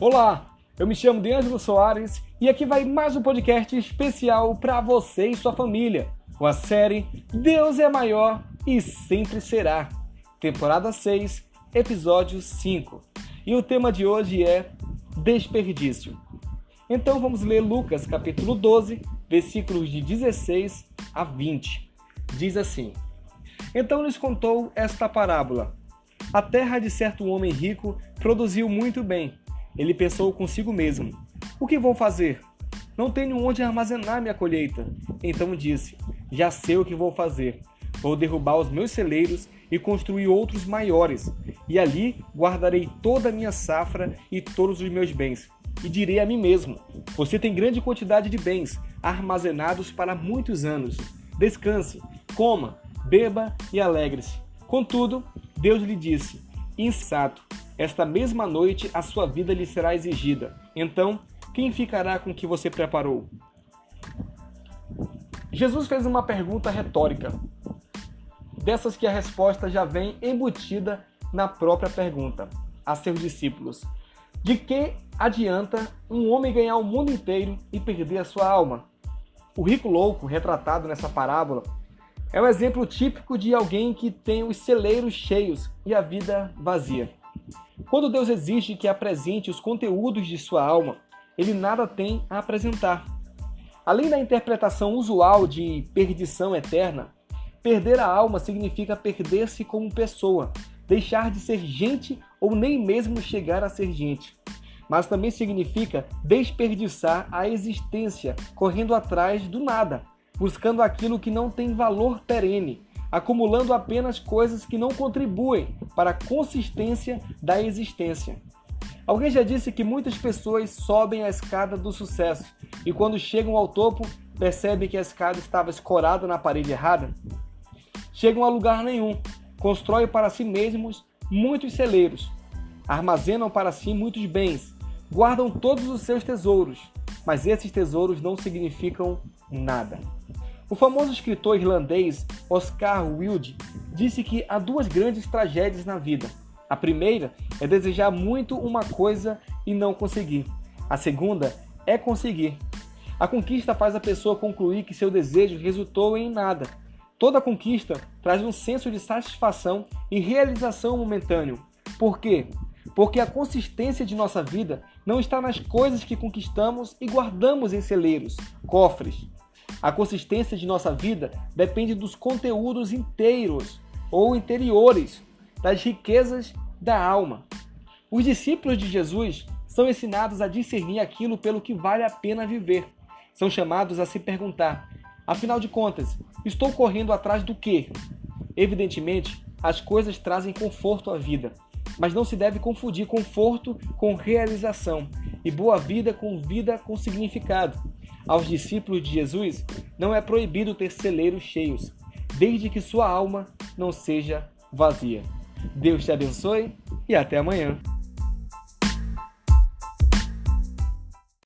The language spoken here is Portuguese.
Olá, eu me chamo D'Angelo Soares e aqui vai mais um podcast especial para você e sua família, com a série Deus é Maior e Sempre Será, temporada 6, episódio 5. E o tema de hoje é desperdício. Então vamos ler Lucas capítulo 12, versículos de 16 a 20. Diz assim: Então lhes contou esta parábola. A terra de certo homem rico produziu muito bem. Ele pensou consigo mesmo: O que vou fazer? Não tenho onde armazenar minha colheita. Então disse: Já sei o que vou fazer. Vou derrubar os meus celeiros e construir outros maiores, e ali guardarei toda a minha safra e todos os meus bens. E direi a mim mesmo: Você tem grande quantidade de bens armazenados para muitos anos. Descanse, coma, beba e alegre-se. Contudo, Deus lhe disse: Insato, esta mesma noite a sua vida lhe será exigida. Então, quem ficará com o que você preparou? Jesus fez uma pergunta retórica, dessas que a resposta já vem embutida na própria pergunta a seus discípulos. De que adianta um homem ganhar o mundo inteiro e perder a sua alma? O rico louco, retratado nessa parábola, é um exemplo típico de alguém que tem os celeiros cheios e a vida vazia. Quando Deus exige que apresente os conteúdos de sua alma, ele nada tem a apresentar. Além da interpretação usual de perdição eterna, perder a alma significa perder-se como pessoa, deixar de ser gente ou nem mesmo chegar a ser gente. Mas também significa desperdiçar a existência, correndo atrás do nada, buscando aquilo que não tem valor perene, acumulando apenas coisas que não contribuem para a consistência da existência. Alguém já disse que muitas pessoas sobem a escada do sucesso e quando chegam ao topo percebem que a escada estava escorada na parede errada? Chegam a lugar nenhum, constroem para si mesmos muitos celeiros, armazenam para si muitos bens, guardam todos os seus tesouros, mas esses tesouros não significam nada. O famoso escritor irlandês Oscar Wilde disse que há duas grandes tragédias na vida. A primeira é desejar muito uma coisa e não conseguir. A segunda é conseguir. A conquista faz a pessoa concluir que seu desejo resultou em nada. Toda conquista traz um senso de satisfação e realização momentâneo. Por quê? Porque a consistência de nossa vida não está nas coisas que conquistamos e guardamos em celeiros, cofres. A consistência de nossa vida depende dos conteúdos inteiros ou interiores, das riquezas da alma. Os discípulos de Jesus são ensinados a discernir aquilo pelo que vale a pena viver. São chamados a se perguntar: afinal de contas, estou correndo atrás do quê? Evidentemente, as coisas trazem conforto à vida, mas não se deve confundir conforto com realização e boa vida com vida com significado. Aos discípulos de Jesus não é proibido ter celeiros cheios, desde que sua alma não seja vazia. Deus te abençoe e até amanhã.